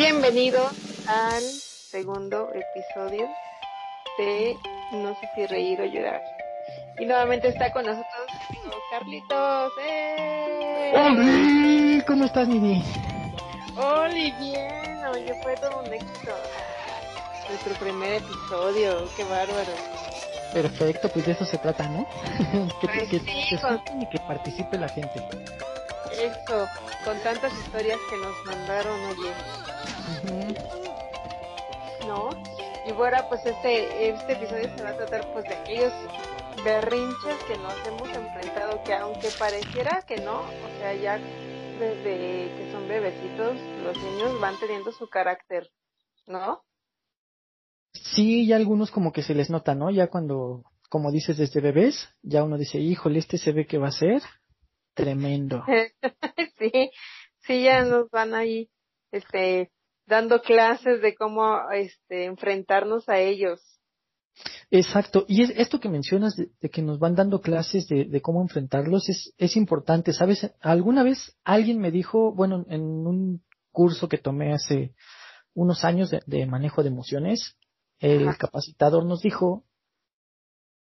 Bienvenidos al segundo episodio de No sé si reír o llorar. Y nuevamente está con nosotros Carlitos. ¡Eh! ¡Hola! ¿Cómo estás, Nini? ¡Hola! Bien, oye, fue todo un éxito. Nuestro primer episodio, qué bárbaro. Perfecto, pues de eso se trata, ¿no? que, Pues que, sí, que con- que participe la gente. Eso, con tantas historias que nos mandaron, oye. Ujú. ¿no? Y bueno, pues este, este episodio se va a tratar pues de aquellos berrinches que nos hemos enfrentado, que aunque pareciera que no, o sea, ya desde que son bebecitos, los niños van teniendo su carácter, ¿no? Sí, ya algunos como que se les nota, ¿no? Ya cuando, como dices, desde bebés, ya uno dice, híjole, este se ve que va a ser tremendo. sí, sí, ya nos van ahí, este, dando clases de cómo, este, enfrentarnos a ellos. Exacto, y es, esto que mencionas de, de que nos van dando clases de, de cómo enfrentarlos es, es importante, ¿sabes? Alguna vez alguien me dijo, bueno, en un curso que tomé hace unos años de, de manejo de emociones, el Ajá. capacitador nos dijo,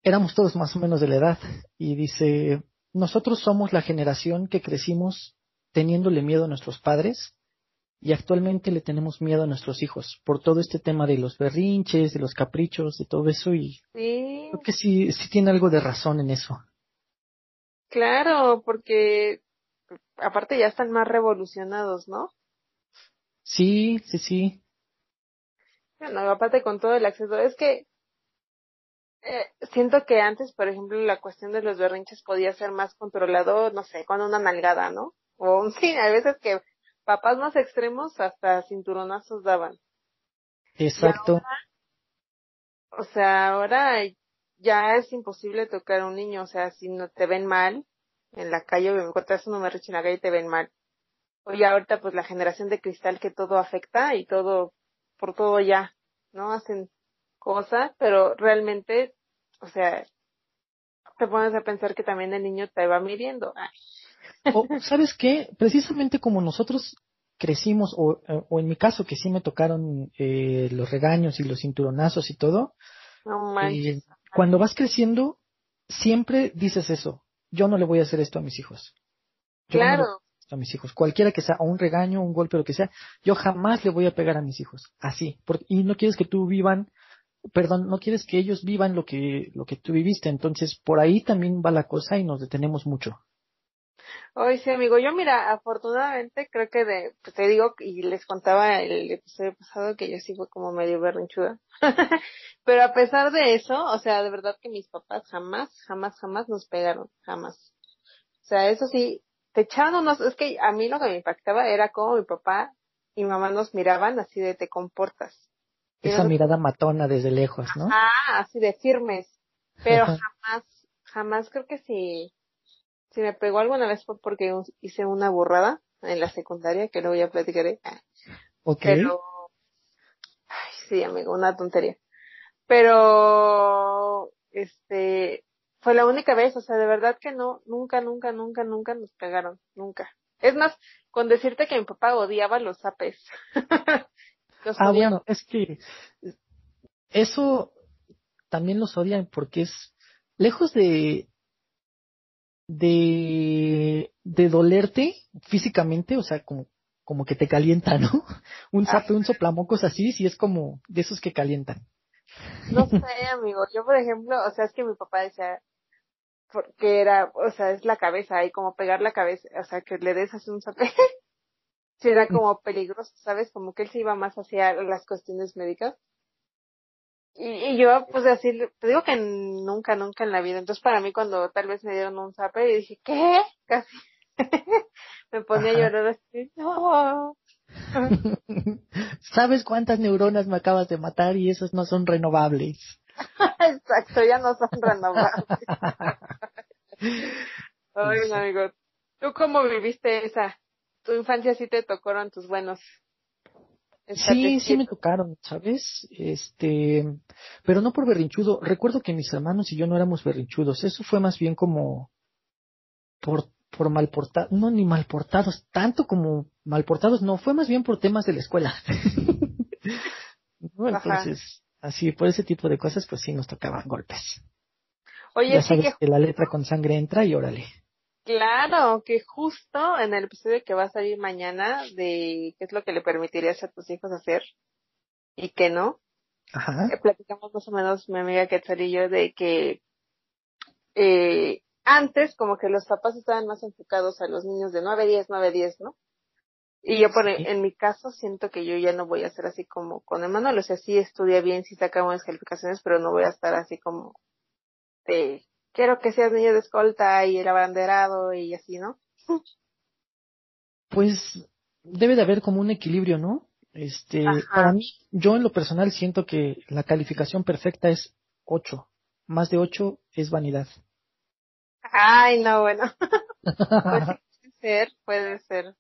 éramos todos más o menos de la edad, y dice, nosotros somos la generación que crecimos teniéndole miedo a nuestros padres y actualmente le tenemos miedo a nuestros hijos por todo este tema de los berrinches, de los caprichos, de todo eso y Sí, creo que sí, sí tiene algo de razón en eso. claro, porque aparte ya están más revolucionados, ¿no? Sí, sí, sí. Bueno, aparte con todo el acceso, es que eh, siento que antes, por ejemplo, la cuestión de los berrinches podía ser más controlado, no sé, con una nalgada, ¿no? O un- sí, a veces que papás más extremos hasta cinturonazos daban. Exacto. O sea, ahora ya es imposible tocar a un niño, o sea, si no te ven mal en la calle, me encuentras un berrinche en la calle y te ven mal. Oye, ahorita pues la generación de cristal que todo afecta y todo, por todo ya, ¿no? Hacen cosas, pero realmente, o sea, te pones a pensar que también el niño te va midiendo. Ay, O, ¿sabes qué? Precisamente como nosotros crecimos, o, o en mi caso que sí me tocaron eh, los regaños y los cinturonazos y todo, no eh, cuando vas creciendo, siempre dices eso. Yo no le voy a hacer esto a mis hijos. Yo Claro, a mis hijos. Cualquiera que sea, o un regaño, un golpe, lo que sea, yo jamás le voy a pegar a mis hijos. Así. Porque, y no quieres que tú vivan, perdón, no quieres que ellos vivan lo que, lo que tú viviste. Entonces, por ahí también va la cosa y nos detenemos mucho. Hoy sí, amigo. Yo, mira, afortunadamente creo que de, pues te digo, y les contaba el episodio pasado que yo sí fue como medio berrinchuda. Pero a pesar de eso, o sea, de verdad que mis papás jamás, jamás, jamás nos pegaron. Jamás. O sea, eso sí, te echaban unos, es que a mí lo que me impactaba era cómo mi papá y mamá nos miraban así de te comportas. Esa mirada matona desde lejos, ¿no? ah, así de firmes. Pero jamás, jamás creo que si, si me pegó alguna vez fue porque hice una burrada en la secundaria, que luego ya platicaré. Ok. Pero, ay, sí, amigo, una tontería. Pero, este, fue la única vez, o sea, de verdad que no, nunca, nunca, nunca, nunca nos pegaron, nunca. Es más, con decirte que mi papá odiaba los zapes. los Ah, bueno, es que eso también los odian porque es lejos de de de dolerte físicamente, o sea, como como que te calienta, ¿no? Un zape, un soplamocos así, sí es como de esos que calientan. No sé, amigo. Yo, por ejemplo, o sea, es que mi papá decía, porque era, o sea, es la cabeza y como pegar la cabeza, o sea, que le des así un zape. sí, era como peligroso, ¿sabes? Como que él se iba más hacia las cuestiones médicas. Y, y yo, pues así, te digo que nunca, nunca en la vida. Entonces, para mí, cuando tal vez me dieron un zape, y dije, ¿qué? Casi. me ponía a llorar así. No. ¿Sabes cuántas neuronas me acabas de matar y esas no son renovables? Exacto, ya no son renovables. Ay, amigo. ¿Tú cómo viviste esa? Tu infancia sí te tocaron tus buenos. Sí, sí me tocaron, ¿sabes? Este, pero no por berrinchudo. Recuerdo que mis hermanos y yo no éramos berrinchudos. Eso fue más bien como por, por mal portados, no ni mal portados, tanto como mal portados, no, fue más bien por temas de la escuela. Entonces, así, por ese tipo de cosas, pues sí nos tocaban golpes. Oye, ya sabes que... la letra con sangre entra y órale. Claro, que justo en el episodio que va a salir mañana de qué es lo que le permitirías a tus hijos hacer y qué no, Ajá. Eh, platicamos más o menos mi amiga Quetzal y yo de que eh, antes como que los papás estaban más enfocados a los niños de 9, 10, 9, 10, ¿no? Y yo por, en mi caso siento que yo ya no voy a ser así como con Emanuel, o sea, sí estudia bien, sí saca buenas calificaciones, pero no voy a estar así como de, quiero que seas niño de escolta y el abanderado y así, ¿no? Pues debe de haber como un equilibrio, ¿no? Este, para mí, yo en lo personal siento que la calificación perfecta es 8. Más de 8 es vanidad. Ay, no, bueno. pues puede ser, puede ser.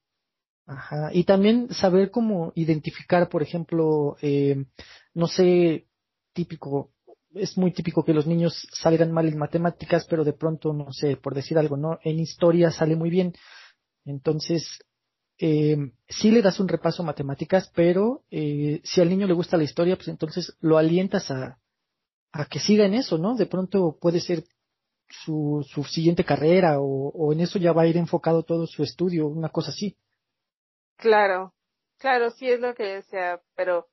Ajá. Y también saber cómo identificar, por ejemplo, eh, no sé, típico, es muy típico que los niños salgan mal en matemáticas, pero de pronto, no sé, por decir algo, ¿no? En historia sale muy bien. Entonces, eh, sí le das un repaso a matemáticas, pero eh, si al niño le gusta la historia, pues entonces lo alientas a, a que siga en eso, ¿no? De pronto puede ser su, su siguiente carrera o, o en eso ya va a ir enfocado todo su estudio, una cosa así. Claro, claro, sí es lo que decía, pero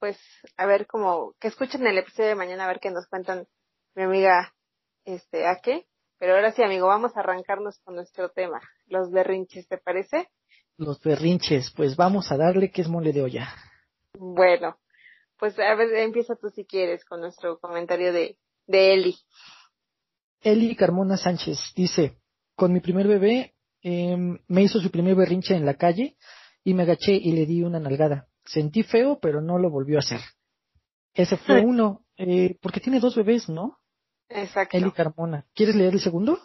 pues a ver como que escuchen el episodio de mañana a ver qué nos cuentan mi amiga este a qué. Pero ahora sí, amigo, vamos a arrancarnos con nuestro tema, los berrinches, ¿te parece? Los berrinches, pues vamos a darle que es mole de olla. Bueno, pues a ver, empieza tú si quieres con nuestro comentario de, de Eli. Eli Carmona Sánchez dice, con mi primer bebé eh, me hizo su primer berrinche en la calle y me agaché y le di una nalgada. Sentí feo, pero no lo volvió a hacer. Ese fue uno, eh, porque tiene dos bebés, ¿no? Exacto. Eli Carmona. ¿Quieres leer el segundo?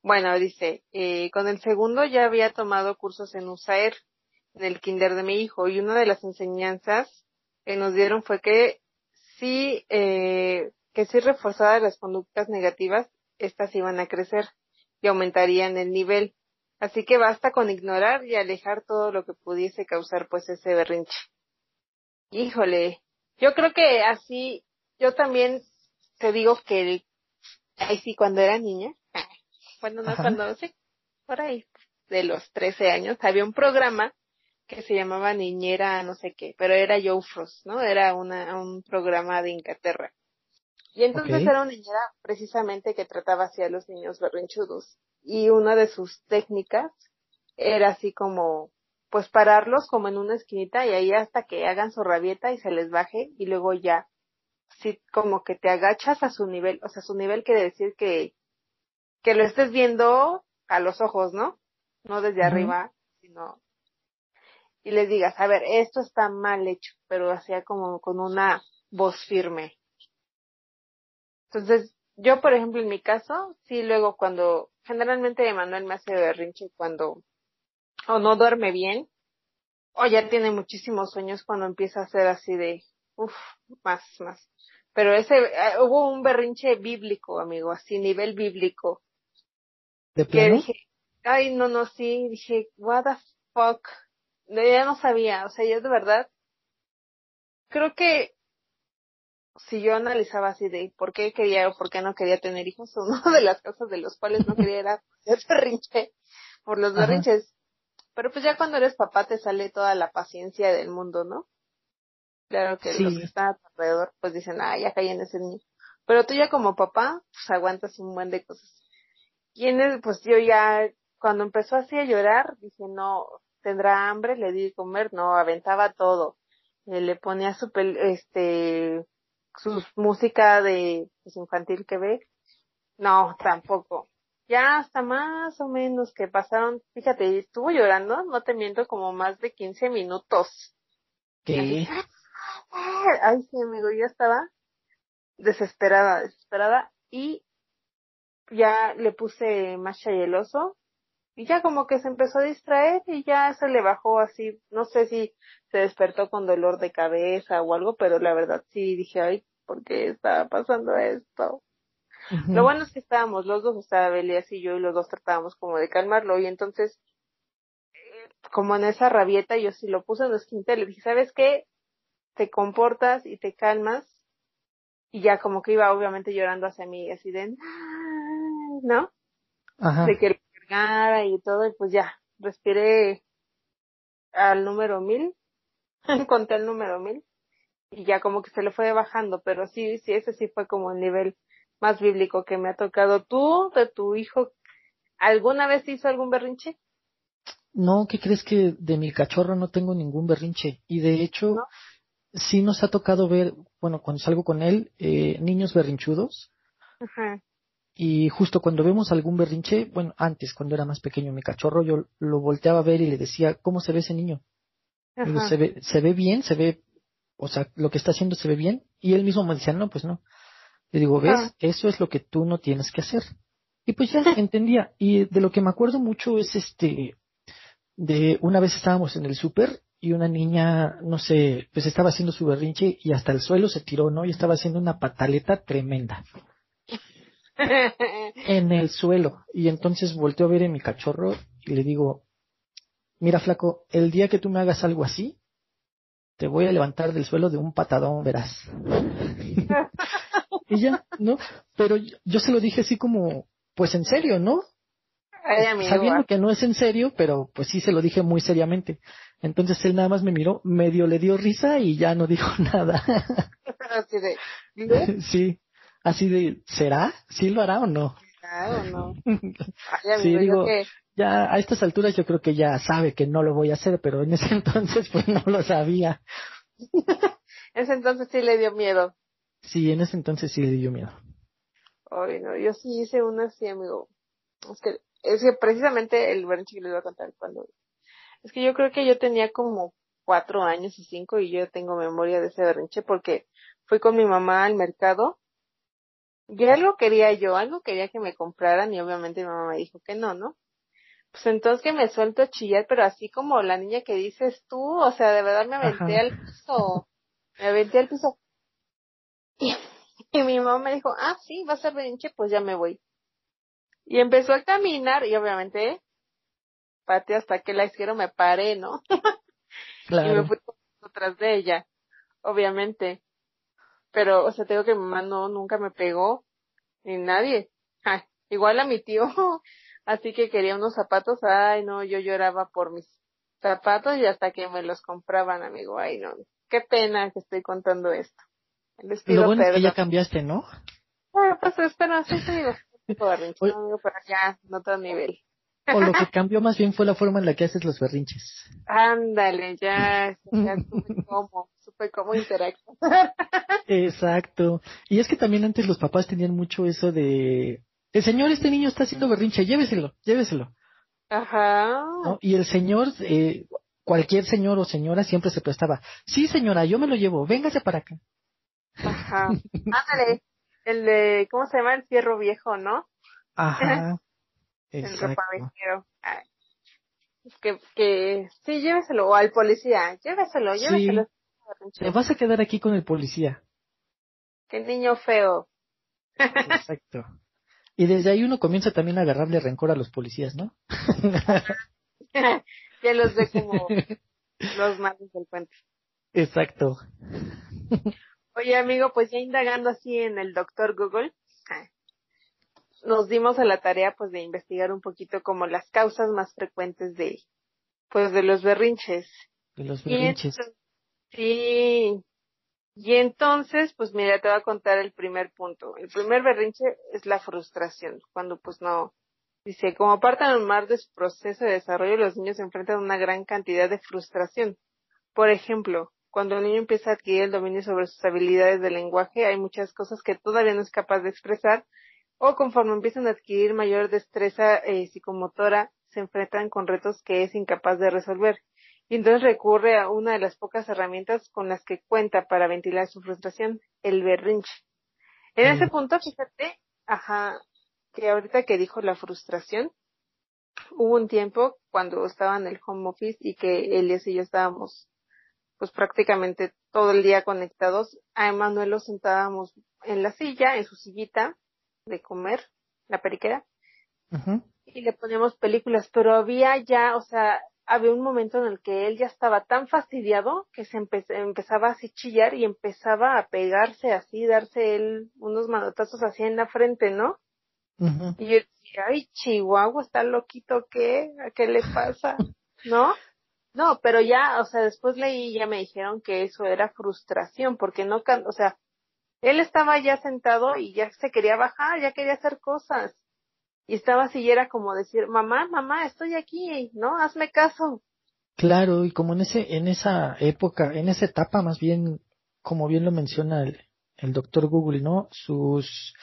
Bueno, dice, eh, con el segundo ya había tomado cursos en USAER, en el kinder de mi hijo, y una de las enseñanzas que nos dieron fue que sí, eh, que si reforzadas las conductas negativas, estas iban a crecer y aumentarían el nivel. Así que basta con ignorar y alejar todo lo que pudiese causar pues ese berrinche. Híjole, yo creo que así, yo también te digo que, ahí sí, cuando era niña, bueno, no cuando, sí, por ahí, de los 13 años, había un programa que se llamaba Niñera no sé qué, pero era Joe Frost, ¿no? Era una, un programa de Inglaterra. Y entonces era una niñera precisamente que trataba así a los niños berrinchudos. Y una de sus técnicas era así como, pues pararlos como en una esquinita y ahí hasta que hagan su rabieta y se les baje y luego ya, sí, como que te agachas a su nivel, o sea, su nivel quiere decir que, que lo estés viendo a los ojos, ¿no? No desde arriba, sino y les digas, a ver, esto está mal hecho, pero hacía como con una voz firme. Entonces, yo, por ejemplo, en mi caso, sí, luego cuando, generalmente Emanuel me hace berrinche cuando, o no duerme bien, o ya tiene muchísimos sueños cuando empieza a hacer así de, uff, más, más. Pero ese, eh, hubo un berrinche bíblico, amigo, así, nivel bíblico. ¿De Que dije, ay, no, no, sí, dije, what the fuck. ya no sabía, o sea, yo de verdad, creo que si yo analizaba así de por qué quería o por qué no quería tener hijos, una de las cosas de los cuales no quería era berrinche, por los berrinches. Pero pues ya cuando eres papá te sale toda la paciencia del mundo, ¿no? Claro que los que están alrededor pues dicen, ah, ya caí en ese niño. Pero tú ya como papá, pues aguantas un buen de cosas. Y en el, pues yo ya, cuando empezó así a llorar, dije, no, tendrá hambre, le di de comer, no, aventaba todo. Eh, le ponía su, este, su música de pues, infantil que ve. No, tampoco. Ya hasta más o menos que pasaron, fíjate, estuvo llorando, no te miento, como más de 15 minutos. ¿Qué? Ay, sí, amigo, yo estaba desesperada, desesperada y ya le puse más chayeloso y ya como que se empezó a distraer y ya se le bajó así, no sé si se despertó con dolor de cabeza o algo, pero la verdad sí dije, ay, ¿por qué estaba pasando esto? Lo bueno es que estábamos los dos, estaba Belías y yo, y los dos tratábamos como de calmarlo, y entonces, eh, como en esa rabieta, yo sí lo puse en los quinta, le dije, ¿sabes qué? Te comportas y te calmas, y ya como que iba obviamente llorando hacia mí, así de, ¿no? Ajá. De que cargara y todo, y pues ya, respiré al número mil, conté el número mil, y ya como que se le fue bajando, pero sí, sí, ese sí fue como el nivel más bíblico que me ha tocado. ¿Tú, de tu hijo, alguna vez hizo algún berrinche? No, ¿qué crees que de mi cachorro no tengo ningún berrinche? Y de hecho, ¿No? sí nos ha tocado ver, bueno, cuando salgo con él, eh, niños berrinchudos. Ajá. Y justo cuando vemos algún berrinche, bueno, antes, cuando era más pequeño mi cachorro, yo lo volteaba a ver y le decía, ¿cómo se ve ese niño? Digo. ¿se ve, se ve bien? ¿Se ve, o sea, lo que está haciendo se ve bien? Y él mismo me decía, no, pues no. Le digo, ¿ves? Ah. Eso es lo que tú no tienes que hacer. Y pues ya entendía. Y de lo que me acuerdo mucho es este, de una vez estábamos en el súper y una niña, no sé, pues estaba haciendo su berrinche y hasta el suelo se tiró, ¿no? Y estaba haciendo una pataleta tremenda en el suelo. Y entonces volteo a ver en mi cachorro y le digo, mira flaco, el día que tú me hagas algo así, te voy a levantar del suelo de un patadón, verás. y ya, ¿no? Pero yo, yo se lo dije así como, pues en serio, ¿no? Ay. Sabiendo que no es en serio, pero pues sí se lo dije muy seriamente. Entonces él nada más me miró, medio le dio risa y ya no dijo nada. Sí, así de, ¿será? ¿Sí lo hará o no? Claro, no. Ay, amigo, Sí, digo- que- Ya a estas alturas yo creo que ya sabe que no lo voy a hacer, pero en ese entonces pues no lo sabía. ese entonces sí le dio miedo. Sí, en ese entonces sí le dio miedo. Ay, no, yo sí hice una así, amigo. Es que, es que precisamente el berrinche que les voy a contar cuando, es que yo creo que yo tenía como cuatro años y cinco y yo tengo memoria de ese berrinche porque fui con mi mamá al mercado y algo quería yo, algo quería que me compraran y obviamente mi mamá me dijo que no, ¿no? Pues entonces que me suelto a chillar, pero así como la niña que dices tú, o sea, de verdad me aventé Ajá. al piso, me aventé al piso. Y, y mi mamá me dijo, ah, sí, va a ser berrinche, pues ya me voy. Y empezó a caminar y obviamente pateé hasta que la izquierda me paré, ¿no? Y me Claro. fui atrás de ella, obviamente. Pero, o sea, te digo que mi mamá no, nunca me pegó, ni nadie. Ja, igual a mi tío, así que quería unos zapatos, ay no, yo lloraba por mis zapatos y hasta que me los compraban, amigo, ay no, qué pena que estoy contando esto. Lo bueno es que ya cambiaste, ¿no? Bueno, pues espera, sí, sí, digo, un poco de berrinche, Oye. ¿no, amigo, pero ya, en otro nivel. O lo que cambió más bien fue la forma en la que haces los berrinches. Ándale, ya, ya cómo, supe cómo interactuar. Exacto. Y es que también antes los papás tenían mucho eso de, el señor, este niño está haciendo berrinche, lléveselo, lléveselo. Ajá. ¿no? Y el señor, eh, cualquier señor o señora siempre se prestaba. Sí, señora, yo me lo llevo, véngase para acá. Ajá. Ándale. El de, ¿cómo se llama? El fierro viejo, ¿no? Ajá. El Exacto. ropavejero. Ay. Es que, que, sí, lléveselo. O al policía, lléveselo, Sí. Te vas a quedar aquí con el policía. Qué niño feo. Exacto. Y desde ahí uno comienza también a agarrarle rencor a los policías, ¿no? ya los ve como los malos del cuento. Exacto. Oye, amigo, pues ya indagando así en el doctor Google, nos dimos a la tarea pues de investigar un poquito como las causas más frecuentes de, pues de los berrinches. De los Y berrinches. entonces- sí. Y entonces, pues mira, te voy a contar el primer punto. El primer berrinche es la frustración, cuando pues no, dice, como parte normal de su proceso de desarrollo, los niños se enfrentan a una gran cantidad de frustración. Por ejemplo, cuando el niño empieza a adquirir el dominio sobre sus habilidades de lenguaje, hay muchas cosas que todavía no es capaz de expresar, o conforme empiezan a adquirir mayor destreza eh, psicomotora, se enfrentan con retos que es incapaz de resolver. Y entonces recurre a una de las pocas herramientas con las que cuenta para ventilar su frustración, el berrinche. En ese punto, fíjate, ajá, que ahorita que dijo la frustración, hubo un tiempo cuando estaba en el home office y que Elias y yo estábamos pues prácticamente todo el día conectados, a Emanuel lo sentábamos en la silla, en su sillita, de comer, la periquera, y le poníamos películas, pero había ya, o sea, había un momento en el que él ya estaba tan fastidiado que se empezaba así chillar y empezaba a pegarse así, darse él unos manotazos así en la frente, ¿no? Y yo decía, ay, Chihuahua, está loquito, ¿qué? ¿A qué le pasa? ¿No? No, pero ya, o sea, después leí y ya me dijeron que eso era frustración, porque no, o sea, él estaba ya sentado y ya se quería bajar, ya quería hacer cosas. Y estaba así y era como decir, mamá, mamá, estoy aquí, ¿no? Hazme caso. Claro, y como en ese, en esa época, en esa etapa más bien, como bien lo menciona el, el doctor Google, ¿no? Sus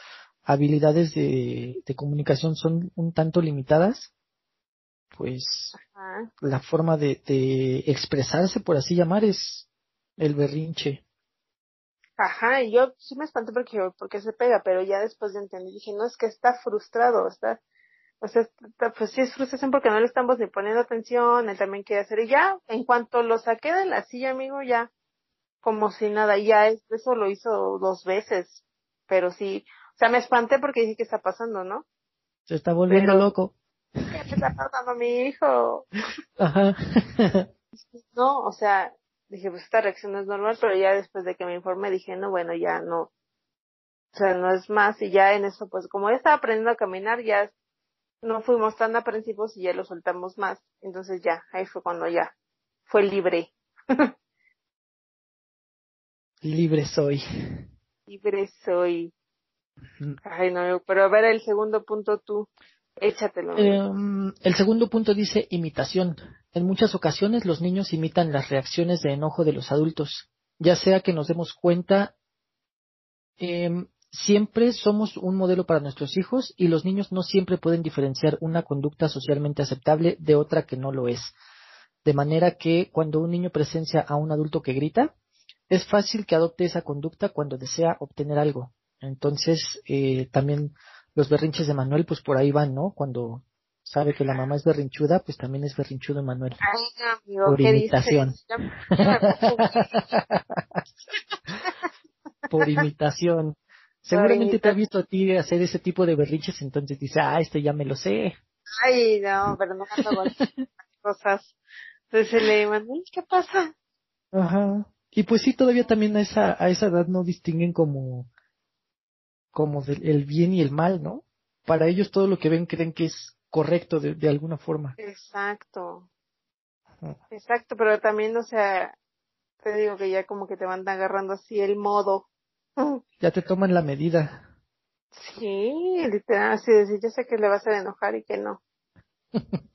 habilidades de, de comunicación son un tanto limitadas pues la forma de, de expresarse, por así llamar, es el berrinche. Ajá, y yo sí me espanté porque, porque se pega, pero ya después de entender, dije, no, es que está frustrado, está, o sea, pues sí es frustración porque no le estamos ni poniendo atención, él también quiere hacer, y ya, en cuanto lo saqué de la silla, amigo, ya, como si nada, ya eso lo hizo dos veces, pero sí, o sea, me espanté porque dije, ¿qué está pasando, no? Se está volviendo loco. ¿Qué está pasando a mi hijo? Ajá. no, o sea, dije, pues esta reacción no es normal, pero ya después de que me informé dije, no, bueno, ya no, o sea, no es más, y ya en eso, pues como ya estaba aprendiendo a caminar, ya no fuimos tan aprensivos y ya lo soltamos más, entonces ya, ahí fue cuando ya fue libre. libre soy. Libre soy. Ay, no, pero a ver el segundo punto tú. Échatelo. Em, el segundo punto dice imitación. En muchas ocasiones los niños imitan las reacciones de enojo de los adultos, ya sea que nos demos cuenta, em, siempre somos un modelo para nuestros hijos y los niños no siempre pueden diferenciar una conducta socialmente aceptable de otra que no lo es. De manera que cuando un niño presencia a un adulto que grita, es fácil que adopte esa conducta cuando desea obtener algo. Entonces, eh, también los berrinches de Manuel, pues por ahí van, ¿no? Cuando sabe que la mamá es berrinchuda, pues también es berrinchudo Manuel. Ay, por imitación. por imitación. Seguramente te ha visto a ti hacer ese tipo de berrinches, entonces dice, ah, este ya me lo sé. Ay, no, pero no cosas. Entonces le Manuel, ¿qué pasa? Ajá. Y pues sí, todavía también a esa, a esa edad no distinguen como como el bien y el mal, ¿no? Para ellos todo lo que ven creen que es correcto de, de alguna forma. Exacto. Exacto, pero también, o sea, te digo que ya como que te van agarrando así el modo. Ya te toman la medida. Sí, literal, así decir, yo sé que le vas a enojar y que no.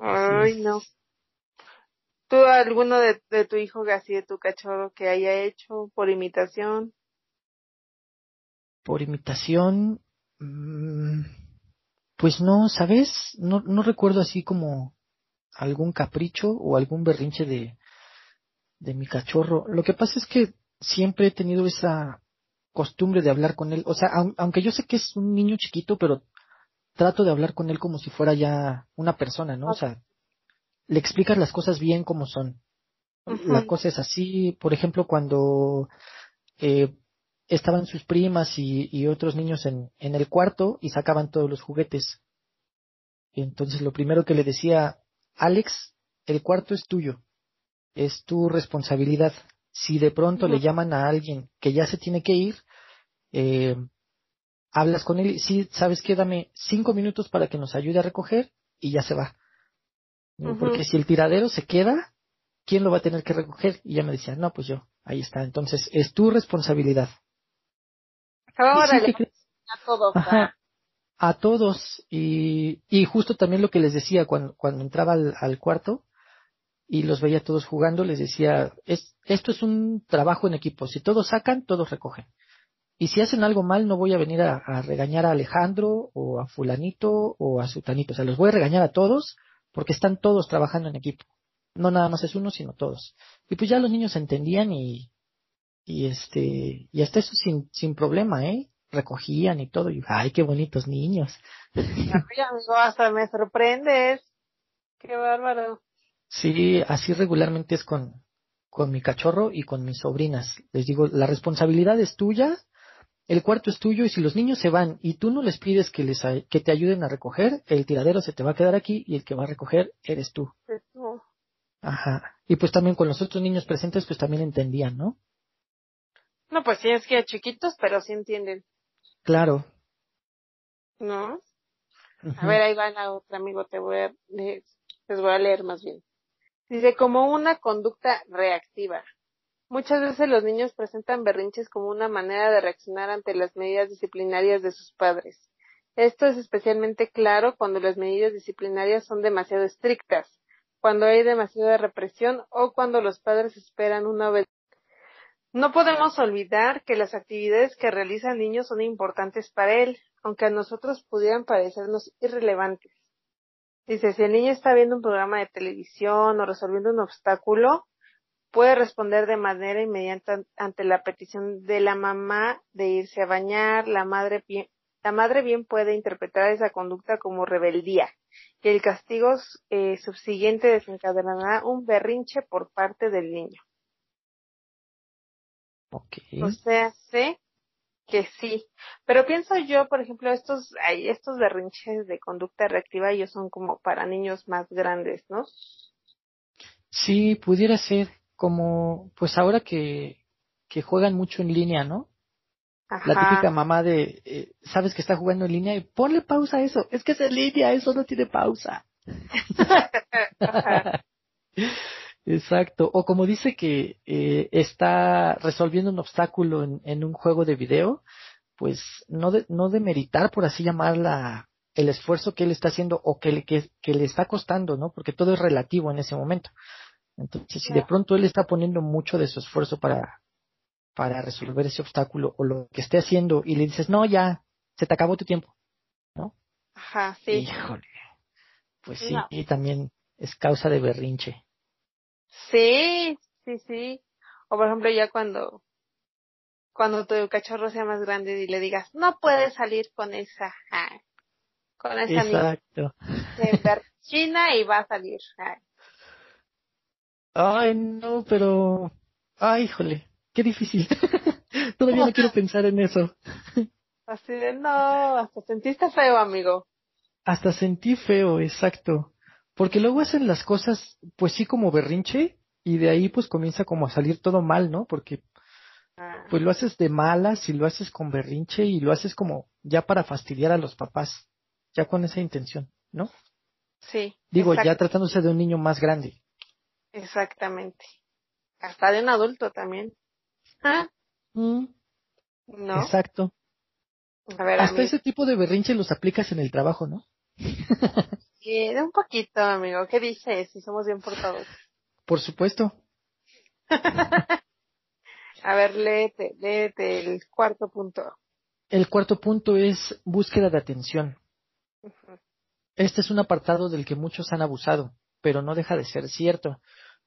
Ay, no. ¿Tú alguno de, de tu hijo, así de tu cachorro, que haya hecho por imitación? Por imitación, mm, pues no, ¿sabes? No, no recuerdo así como algún capricho o algún berrinche de, de mi cachorro. Lo que pasa es que siempre he tenido esa costumbre de hablar con él. O sea, aunque yo sé que es un niño chiquito, pero trato de hablar con él como si fuera ya una persona, ¿no? O sea, le explicas las cosas bien como son. La cosa es así, por ejemplo, cuando eh, estaban sus primas y, otros niños en, en, el cuarto y sacaban todos los juguetes. entonces lo primero que le decía, Alex, el cuarto es tuyo, es tu responsabilidad. Si de pronto le llaman a alguien que ya se tiene que ir, eh, hablas con él y sí, sabes qué, dame cinco minutos para que nos ayude a recoger y ya se va. Porque si el tiradero se queda, ¿quién lo va a tener que recoger? Y ya me decía, no, pues yo, ahí está. Entonces, es tu responsabilidad a todos. a todos. Y, y justo también lo que les decía cuando, cuando entraba al, cuarto y los veía todos jugando, les decía, es, esto es un trabajo en equipo. Si todos sacan, todos recogen. Y si hacen algo mal, no voy a venir a, a, regañar a Alejandro o a fulanito o a sutanito. O sea, los voy a regañar a todos porque están todos trabajando en equipo. No nada más es uno, sino todos. Y pues ya los niños entendían y, y este, y hasta eso sin, sin problema, ¿eh? Recogían y todo, y ay, qué bonitos niños. hasta me sorprendes. Qué bárbaro. Sí, así regularmente es con, con mi cachorro y con mis sobrinas. Les digo, la responsabilidad es tuya, el cuarto es tuyo y si los niños se van y tú no les pides que, les, que te ayuden a recoger, el tiradero se te va a quedar aquí y el que va a recoger eres tú. Ajá. Y pues también con los otros niños presentes pues también entendían, ¿no? No, pues sí, es que chiquitos, pero sí entienden. Claro. ¿No? A ver, ahí va la otra, amigo, te voy a, les voy a leer más bien. Dice, como una conducta reactiva. Muchas veces los niños presentan berrinches como una manera de reaccionar ante las medidas disciplinarias de sus padres. Esto es especialmente claro cuando las medidas disciplinarias son demasiado estrictas, cuando hay demasiada represión o cuando los padres esperan una obediencia. No podemos olvidar que las actividades que realiza el niño son importantes para él, aunque a nosotros pudieran parecernos irrelevantes. Dice, si el niño está viendo un programa de televisión o resolviendo un obstáculo, puede responder de manera inmediata ante la petición de la mamá de irse a bañar. La madre bien, la madre bien puede interpretar esa conducta como rebeldía y el castigo eh, subsiguiente desencadenará un berrinche por parte del niño. Okay. O sea, sé que sí. Pero pienso yo, por ejemplo, estos, hay estos berrinches de conducta reactiva, ellos son como para niños más grandes, ¿no? Sí, pudiera ser como, pues ahora que, que juegan mucho en línea, ¿no? Ajá. La típica mamá de, eh, sabes que está jugando en línea y ponle pausa a eso. Es que es en línea, eso no tiene pausa. Exacto. O como dice que eh, está resolviendo un obstáculo en, en, un juego de video, pues no de, no demeritar, por así llamarla, el esfuerzo que él está haciendo o que le, que, que le está costando, ¿no? Porque todo es relativo en ese momento. Entonces, si de pronto él está poniendo mucho de su esfuerzo para, para resolver ese obstáculo o lo que esté haciendo y le dices, no, ya, se te acabó tu tiempo, ¿no? Ajá, sí. Híjole. Pues sí, no. y también es causa de berrinche. Sí, sí, sí. O por ejemplo, ya cuando, cuando tu cachorro sea más grande y le digas, no puedes salir con esa, ah, con esa Exacto. niña China y va a salir. Ah. Ay, no, pero, ay, híjole, qué difícil. Todavía no quiero pensar en eso. Así de, no, hasta sentiste feo, amigo. Hasta sentí feo, exacto. Porque luego hacen las cosas, pues sí, como berrinche, y de ahí pues comienza como a salir todo mal, ¿no? Porque Ah, pues lo haces de malas y lo haces con berrinche y lo haces como ya para fastidiar a los papás, ya con esa intención, ¿no? sí. Digo, exact- ya tratándose de un niño más grande. Exactamente. Hasta de un adulto también. Ah, Mm, ¿No? Exacto. A ver, Hasta amigo. ese tipo de berrinche los aplicas en el trabajo, ¿no? De un poquito, amigo. ¿Qué dices? Si somos bien portados. Por supuesto. A ver, léete, léete el cuarto punto. El cuarto punto es búsqueda de atención. Este es un apartado del que muchos han abusado, pero no deja de ser cierto.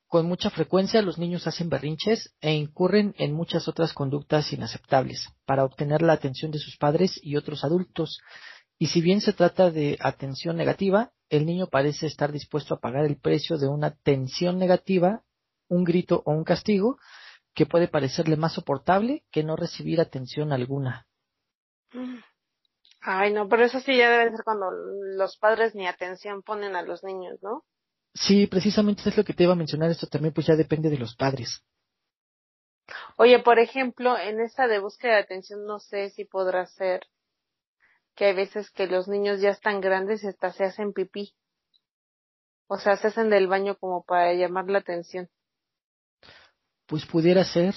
Con mucha frecuencia los niños hacen berrinches e incurren en muchas otras conductas inaceptables para obtener la atención de sus padres y otros adultos. Y si bien se trata de atención negativa, el niño parece estar dispuesto a pagar el precio de una tensión negativa, un grito o un castigo, que puede parecerle más soportable que no recibir atención alguna. Ay, no, pero eso sí ya debe ser cuando los padres ni atención ponen a los niños, ¿no? Sí, precisamente es lo que te iba a mencionar. Esto también pues ya depende de los padres. Oye, por ejemplo, en esta de búsqueda de atención no sé si podrá ser que hay veces que los niños ya están grandes y hasta se hacen pipí. O sea, se hacen del baño como para llamar la atención. Pues pudiera ser,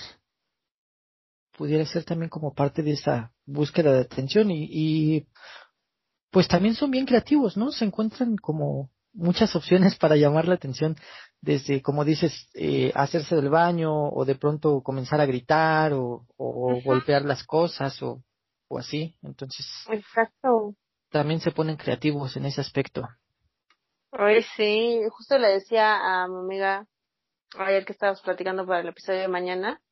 pudiera ser también como parte de esa búsqueda de atención y, y pues también son bien creativos, ¿no? Se encuentran como muchas opciones para llamar la atención, desde, como dices, eh, hacerse del baño o de pronto comenzar a gritar o, o golpear las cosas o, o así. Entonces, Exacto. también se ponen creativos en ese aspecto. Oye, sí, justo le decía a mi amiga ayer que estábamos platicando para el episodio de mañana,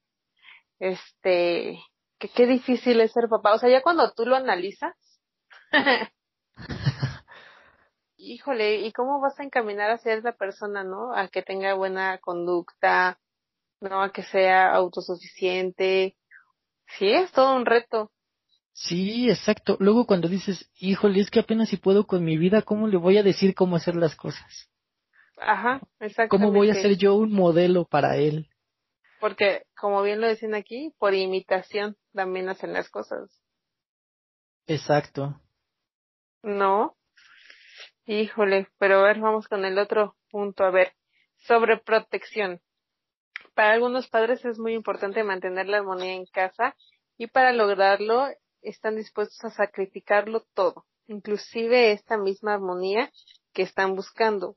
este, que qué difícil es ser papá. O sea, ya cuando tú lo analizas, híjole, ¿y cómo vas a encaminar hacia esa persona, no? A que tenga buena conducta, no, a que sea autosuficiente. Sí, es todo un reto. Sí, exacto. Luego cuando dices, híjole, es que apenas si puedo con mi vida, ¿cómo le voy a decir cómo hacer las cosas? Ajá, exactamente. ¿Cómo voy a ser yo un modelo para él? Porque, como bien lo dicen aquí, por imitación también hacen las cosas. Exacto. No. Híjole, pero a ver, vamos con el otro punto. A ver, sobre protección. Para algunos padres es muy importante mantener la armonía en casa y para lograrlo están dispuestos a sacrificarlo todo, inclusive esta misma armonía que están buscando.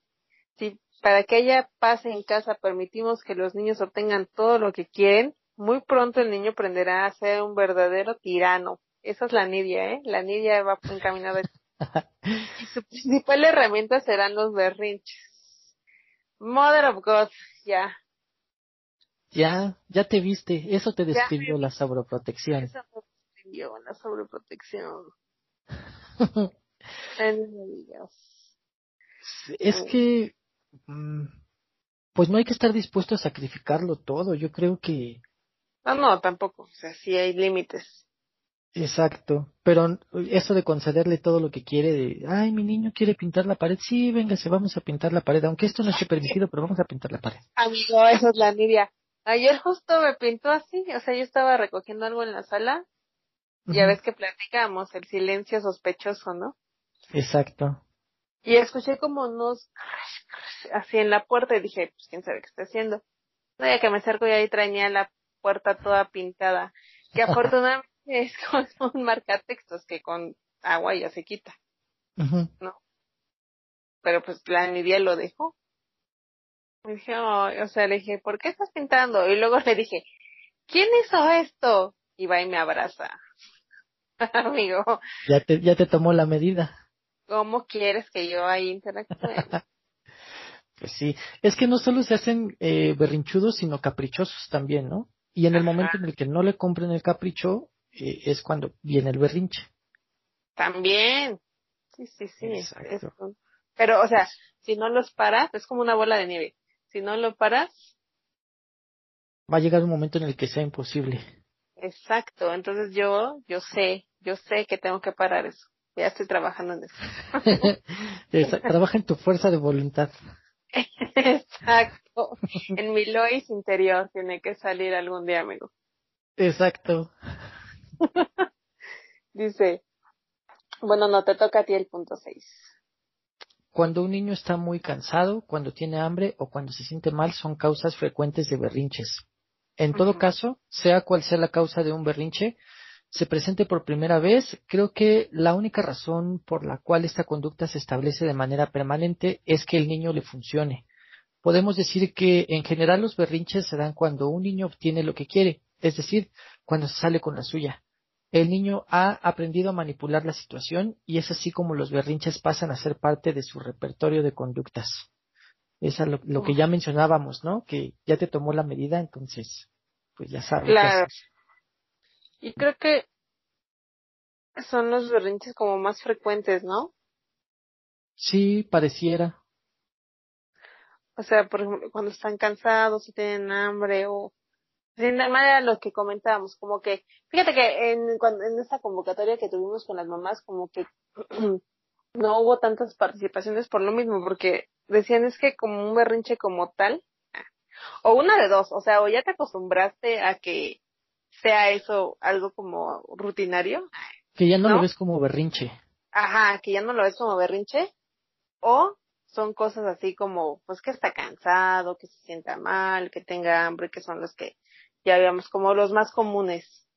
Si para que haya paz en casa permitimos que los niños obtengan todo lo que quieren, muy pronto el niño aprenderá a ser un verdadero tirano. Esa es la Nidia, ¿eh? La Nidia va encaminada. y su principal herramienta serán los berrinches. Mother of God, ya. Ya, ya te viste. Eso te describió la sobreprotección. Eso describió la sobreprotección. es que Mm, pues no hay que estar dispuesto a sacrificarlo todo. Yo creo que. No, no, tampoco. O sea, sí hay límites. Exacto. Pero eso de concederle todo lo que quiere, de, ay, mi niño quiere pintar la pared. Sí, véngase, vamos a pintar la pared. Aunque esto no esté permitido, pero vamos a pintar la pared. Amigo, eso es la Nidia. Ayer justo me pintó así. O sea, yo estaba recogiendo algo en la sala. Ya ves que platicamos el silencio sospechoso, ¿no? Exacto. Y escuché como unos así en la puerta y dije, pues quién sabe qué está haciendo. No, ya que me acerco y ahí traía la puerta toda pintada, que afortunadamente es con un marcatextos que con agua ya se quita. ¿No? Pero pues la Nidia lo dejó. Me dije, o sea, le dije, ¿por qué estás pintando? Y luego le dije, ¿quién hizo esto? Y va y me abraza. Amigo. Ya te, ya te tomó la medida. ¿Cómo quieres que yo ahí interactúe? pues sí, es que no solo se hacen eh, berrinchudos, sino caprichosos también, ¿no? Y en el momento en el que no le compren el capricho, eh, es cuando viene el berrinche. También. Sí, sí, sí. Pero, o sea, si no los paras, es como una bola de nieve. Si no lo paras. Va a llegar un momento en el que sea imposible. Exacto. Entonces yo, yo sé, yo sé que tengo que parar eso. Ya estoy trabajando en eso. Trabaja en tu fuerza de voluntad. Exacto. En mi Lois interior tiene que salir algún día, amigo. Exacto. Dice, bueno, no te toca a ti el punto 6. Cuando un niño está muy cansado, cuando tiene hambre o cuando se siente mal son causas frecuentes de berrinches. En todo caso, sea cual sea la causa de un berrinche, se presente por primera vez, creo que la única razón por la cual esta conducta se establece de manera permanente es que el niño le funcione. Podemos decir que en general los berrinches se dan cuando un niño obtiene lo que quiere, es decir, cuando se sale con la suya. El niño ha aprendido a manipular la situación y es así como los berrinches pasan a ser parte de su repertorio de conductas. Es lo, lo que ya mencionábamos, ¿no? Que ya te tomó la medida, entonces, pues ya sabes. Claro. Y creo que son los berrinches como más frecuentes, ¿no? Sí, pareciera. O sea, por ejemplo, cuando están cansados o tienen hambre o de manera lo que comentábamos, como que, fíjate que en, cuando, en esta convocatoria que tuvimos con las mamás, como que no hubo tantas participaciones por lo mismo, porque decían es que como un berrinche como tal, o una de dos, o sea, o ya te acostumbraste a que sea eso algo como rutinario. Que ya no, lo ves como berrinche. Ajá, que ya no lo ves como berrinche. O son cosas así como, pues que está cansado, que se sienta mal, que tenga hambre, que son los que ya veamos como los más comunes.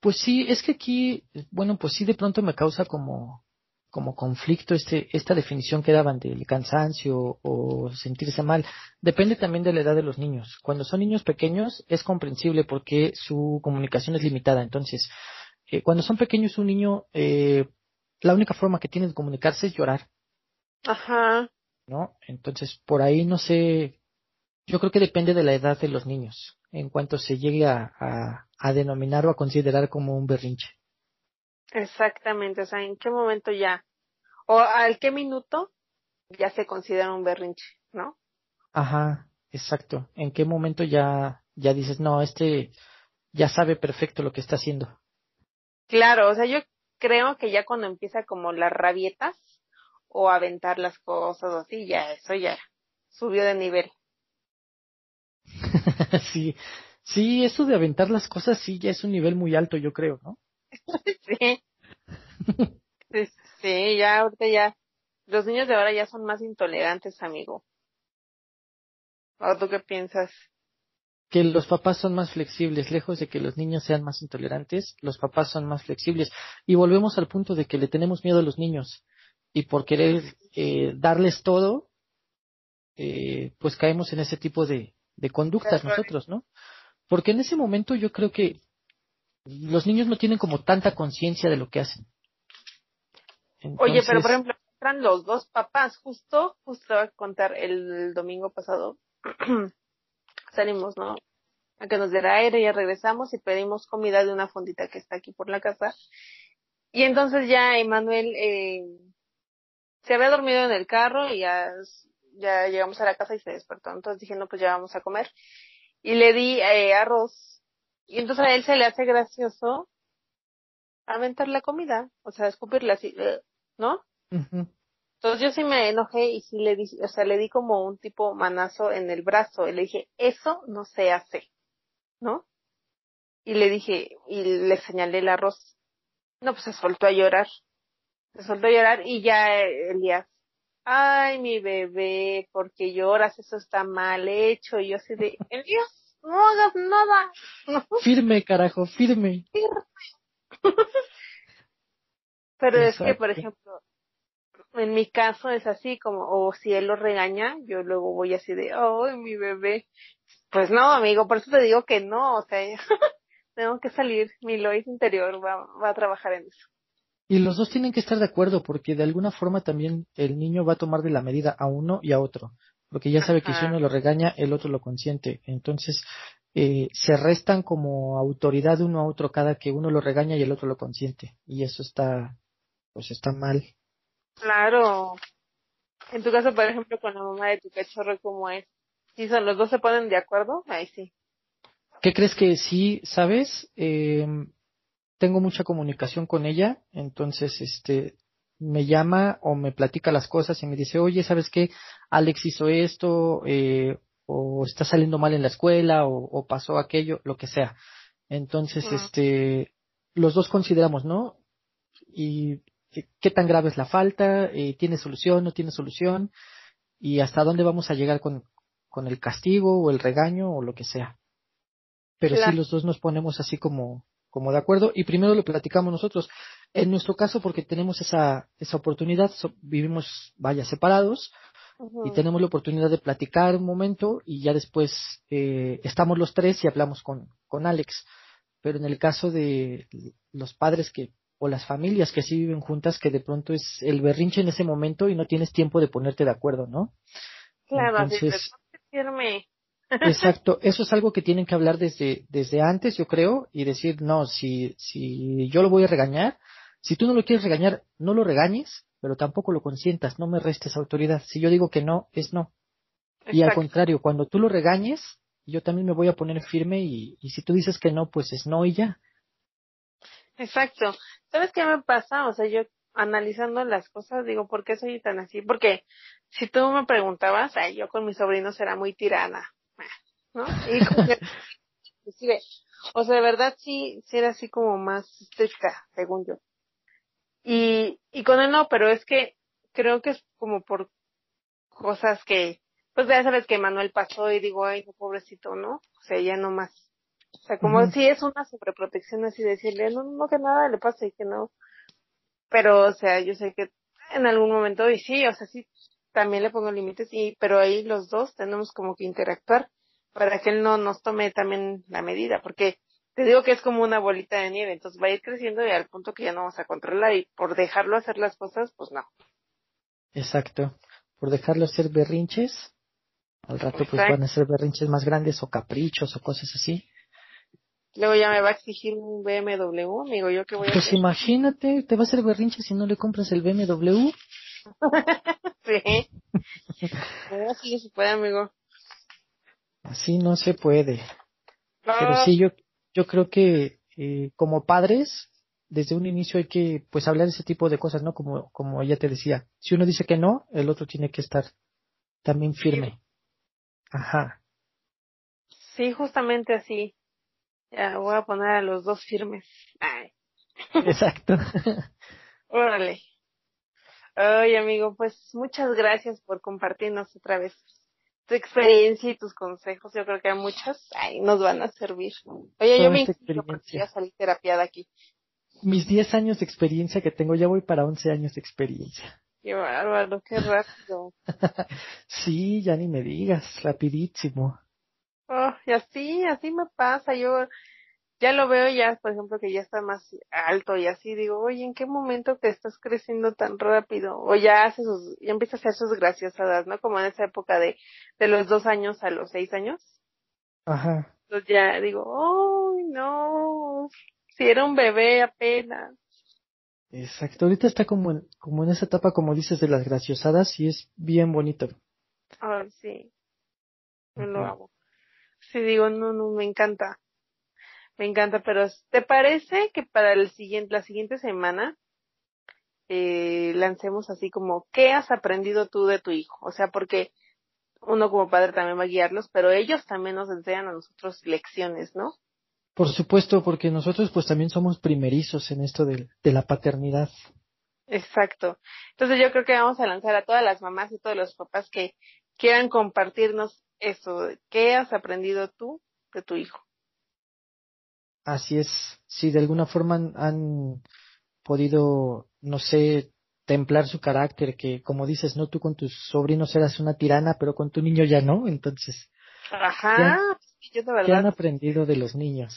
Pues sí, es que aquí, bueno, pues sí de pronto me causa como como conflicto este, esta definición que daban del cansancio o sentirse mal. Depende también de la edad de los niños. Cuando son niños pequeños es comprensible porque su comunicación es limitada. Entonces, eh, cuando son pequeños un niño, eh, la única forma que tiene de comunicarse es llorar. Ajá. ¿No? Entonces, por ahí no sé, yo creo que depende de la edad de los niños, en cuanto se llegue a, a, a denominar o a considerar como un berrinche. Exactamente, o sea, ¿en qué momento ya? ¿O al qué minuto ya se considera un berrinche, no? Ajá, exacto. ¿En qué momento ya, ya dices, no, este ya sabe perfecto lo que está haciendo? Claro, o sea, yo creo que ya cuando empieza como las rabietas o aventar las cosas o así, ya eso ya subió de nivel. sí, sí, eso de aventar las cosas sí ya es un nivel muy alto, yo creo, ¿no? sí. sí. Ya ahorita ya los niños de ahora ya son más intolerantes, amigo. ¿O tú qué piensas? Que los papás son más flexibles, lejos de que los niños sean más intolerantes, los papás son más flexibles. Y volvemos al punto de que le tenemos miedo a los niños. Y por querer eh, darles todo, eh, pues caemos en ese tipo de, de conductas nosotros, ¿no? Porque en ese momento yo creo que los niños no tienen como tanta conciencia de lo que hacen. Oye, pero por ejemplo, entran los dos papás, justo, justo a contar el domingo pasado, salimos, ¿no? A que nos diera aire, ya regresamos y pedimos comida de una fondita que está aquí por la casa. Y entonces ya Emanuel eh, se había dormido en el carro y ya, ya llegamos a la casa y se despertó. Entonces dije, no, pues ya vamos a comer. Y le di eh, arroz. Y entonces a él se le hace gracioso aventar la comida, o sea, escupirla así. ¿no? Entonces yo sí me enojé y sí le di, o sea, le di como un tipo manazo en el brazo y le dije, eso no se hace, ¿no? Y le dije, y le señalé el arroz. No, pues se soltó a llorar. Se soltó a llorar y ya Elías, ay, mi bebé, porque lloras? Eso está mal hecho. Y yo así de, Elías, no hagas nada. Firme, carajo, firme. firme. Pero es que, por ejemplo, en mi caso es así como, o si él lo regaña, yo luego voy así de, oh, mi bebé. Pues no, amigo, por eso te digo que no, o sea, tengo que salir, mi Lois interior va, va a trabajar en eso. Y los dos tienen que estar de acuerdo, porque de alguna forma también el niño va a tomar de la medida a uno y a otro, porque ya sabe que si uno lo regaña, el otro lo consiente. Entonces, eh, se restan como autoridad uno a otro cada que uno lo regaña y el otro lo consiente. Y eso está, pues está mal. Claro. En tu caso, por ejemplo, con la mamá de tu cachorro, ¿cómo es? Si son los dos se ponen de acuerdo, ahí sí. ¿Qué crees que sí, sabes? Eh, tengo mucha comunicación con ella, entonces, este, me llama o me platica las cosas y me dice, oye, ¿sabes qué? Alex hizo esto, eh, o está saliendo mal en la escuela, o, pasó aquello, lo que sea. Entonces, este, los dos consideramos, ¿no? Y qué tan grave es la falta, eh, tiene solución, no tiene solución, y hasta dónde vamos a llegar con, con el castigo o el regaño o lo que sea. Pero sí los dos nos ponemos así como, como de acuerdo y primero lo platicamos nosotros. En nuestro caso, porque tenemos esa, esa oportunidad, vivimos, vaya, separados y tenemos la oportunidad de platicar un momento y ya después eh, estamos los tres y hablamos con, con Alex. Pero en el caso de los padres que o las familias que sí viven juntas que de pronto es el berrinche en ese momento y no tienes tiempo de ponerte de acuerdo, ¿no? Claro, Entonces, exacto, eso es algo que tienen que hablar desde, desde antes, yo creo, y decir, no, si, si yo lo voy a regañar, si tú no lo quieres regañar, no lo regañes, pero tampoco lo consientas, no me restes autoridad. Si yo digo que no, es no. Y al contrario, cuando tú lo regañes, yo también me voy a poner firme y, y si tú dices que no, pues es no y ya. Exacto. ¿Sabes qué me pasa? O sea, yo analizando las cosas digo, ¿por qué soy tan así? Porque si tú me preguntabas, ay, yo con mis sobrinos era muy tirana, ¿no? Y como que, o sea, de verdad sí, sí era así como más estricta, según yo. Y, y con él no, pero es que creo que es como por cosas que, pues ya sabes que Manuel pasó y digo, ay, no, pobrecito, ¿no? O sea, ya no más o sea, como si es una sobreprotección así decirle, no, no que nada le pase y que no. Pero, o sea, yo sé que en algún momento, y sí, o sea, sí, también le pongo límites, y, pero ahí los dos tenemos como que interactuar para que él no nos tome también la medida, porque te digo que es como una bolita de nieve, entonces va a ir creciendo y al punto que ya no vamos a controlar y por dejarlo hacer las cosas, pues no. Exacto. Por dejarlo hacer berrinches, al rato pues van a ser berrinches más grandes o caprichos o cosas así. Luego ya me va a exigir un BMW, amigo, ¿yo qué voy a Pues imagínate, te va a hacer berrinche si no le compras el BMW. sí. Así se puede, amigo. Así no se puede. Pero sí, yo, yo creo que eh, como padres desde un inicio hay que pues hablar de ese tipo de cosas, ¿no? Como, como ella te decía, si uno dice que no, el otro tiene que estar también firme. Ajá. Sí, justamente así. Ya voy a poner a los dos firmes. Ay. Exacto. Órale. Ay, amigo, pues muchas gracias por compartirnos otra vez tu experiencia y tus consejos. Yo creo que a muchos ay, nos van a servir. Oye, yo me a salir terapiada aquí. Mis 10 años de experiencia que tengo, ya voy para 11 años de experiencia. Qué bárbaro, qué rápido. sí, ya ni me digas, rapidísimo. Oh, y así, así me pasa. Yo ya lo veo ya, por ejemplo, que ya está más alto y así digo, oye, ¿en qué momento te estás creciendo tan rápido? O ya haces sus, ya empieza a hacer sus graciosadas, ¿no? Como en esa época de, de los dos años a los seis años. Ajá. Entonces ya digo, ¡ay, no! Si era un bebé apenas. Exacto, ahorita está como en, como en esa etapa, como dices, de las graciosadas y es bien bonito. Ay, sí. Me lo hago. Sí, digo, no, no, me encanta. Me encanta, pero ¿te parece que para el siguiente, la siguiente semana eh, lancemos así como qué has aprendido tú de tu hijo? O sea, porque uno como padre también va a guiarlos, pero ellos también nos enseñan a nosotros lecciones, ¿no? Por supuesto, porque nosotros pues también somos primerizos en esto de, de la paternidad. Exacto. Entonces yo creo que vamos a lanzar a todas las mamás y todos los papás que quieran compartirnos eso, ¿qué has aprendido tú de tu hijo? Así es, si de alguna forma han, podido, no sé, templar su carácter, que como dices, no, tú con tus sobrinos eras una tirana, pero con tu niño ya no, entonces. Ajá, yo de verdad. ¿Qué han aprendido de los niños?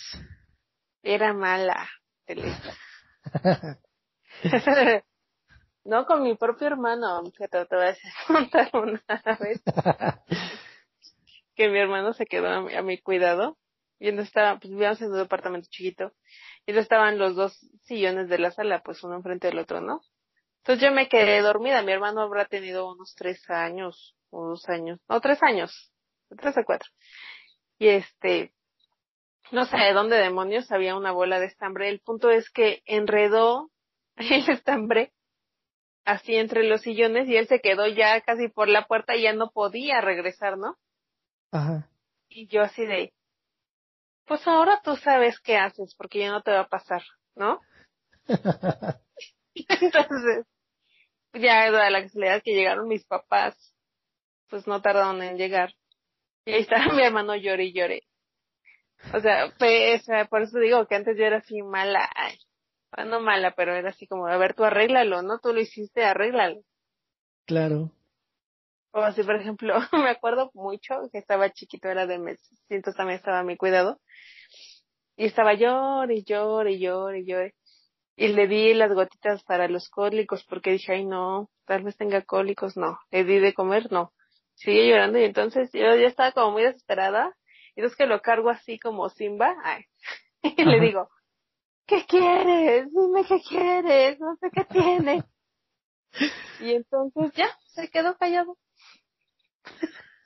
Era mala, no con mi propio hermano, que te, voy a contar una vez. que mi hermano se quedó a mi cuidado y no estaba, pues vivíamos en un departamento chiquito, y no estaban los dos sillones de la sala, pues uno enfrente del otro, ¿no? Entonces yo me quedé dormida, mi hermano habrá tenido unos tres años, o dos años, no, tres años, tres o cuatro. Y este, no sé de dónde demonios había una bola de estambre, el punto es que enredó el estambre así entre los sillones y él se quedó ya casi por la puerta y ya no podía regresar, ¿no? Ajá. Y yo así de, pues ahora tú sabes qué haces porque ya no te va a pasar, ¿no? Entonces, ya da la casualidad que llegaron mis papás, pues no tardaron en llegar. Y ahí estaba mi hermano llore y llore. O sea, fue, por eso digo que antes yo era así mala, ay, no mala, pero era así como, a ver, tú arréglalo, ¿no? Tú lo hiciste, arréglalo. Claro. O así, por ejemplo, me acuerdo mucho que estaba chiquito, era de meses, y entonces también estaba a mi cuidado. Y estaba llore y llore y llore y llore. Y le di las gotitas para los cólicos porque dije, ay no, tal vez tenga cólicos, no. Le di de comer, no. Sigue llorando y entonces yo ya estaba como muy desesperada. Y entonces que lo cargo así como Simba, ay. y le digo, ¿qué quieres? Dime qué quieres, no sé qué tiene. y entonces ya, se quedó callado.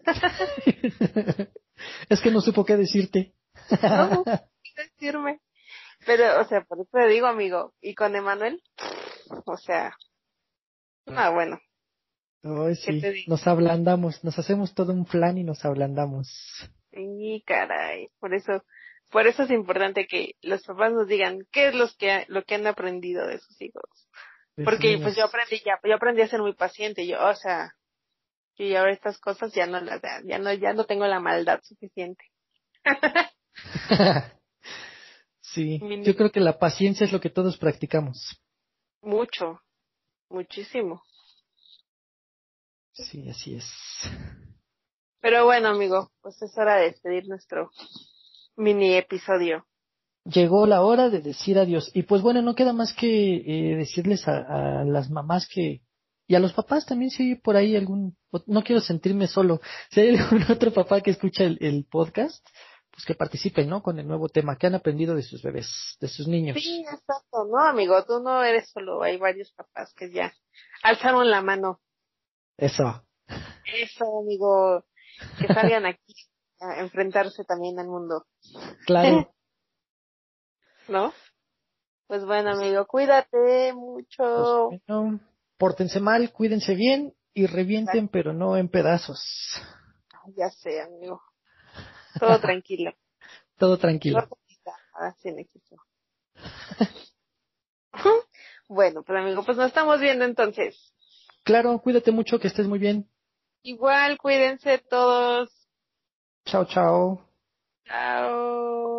es que no supo qué decirte. no, decirme. Pero, o sea, por eso te digo, amigo, y con Emanuel, o sea, ah, bueno. sí, nos ablandamos, nos hacemos todo un plan y nos ablandamos. Sí, caray, por eso, por eso es importante que los papás nos digan qué es los que, lo que han aprendido de sus hijos. Porque pues yo aprendí ya, yo aprendí a ser muy paciente, yo, o sea, y ahora estas cosas ya no las, ya no, ya no tengo la maldad suficiente. sí, yo creo que la paciencia es lo que todos practicamos. Mucho, muchísimo. Sí, así es. Pero bueno, amigo, pues es hora de despedir nuestro mini episodio. Llegó la hora de decir adiós. Y pues bueno, no queda más que eh, decirles a, a las mamás que y a los papás también si hay por ahí algún, no quiero sentirme solo, si hay algún otro papá que escucha el, podcast, pues que participen, ¿no? Con el nuevo tema, que han aprendido de sus bebés, de sus niños. Sí, exacto, no, amigo, tú no eres solo, hay varios papás que ya alzaron la mano. Eso. Eso, amigo, que salgan aquí a enfrentarse también al mundo. Claro. ¿No? Pues bueno, amigo, cuídate mucho. Pues bueno, pórtense mal, cuídense bien y revienten, pero no en pedazos. Ya sé, amigo. Todo tranquilo. Todo tranquilo. Así bueno, pues amigo, pues nos estamos viendo entonces. Claro, cuídate mucho, que estés muy bien. Igual, cuídense todos. Chao, chao. Chao.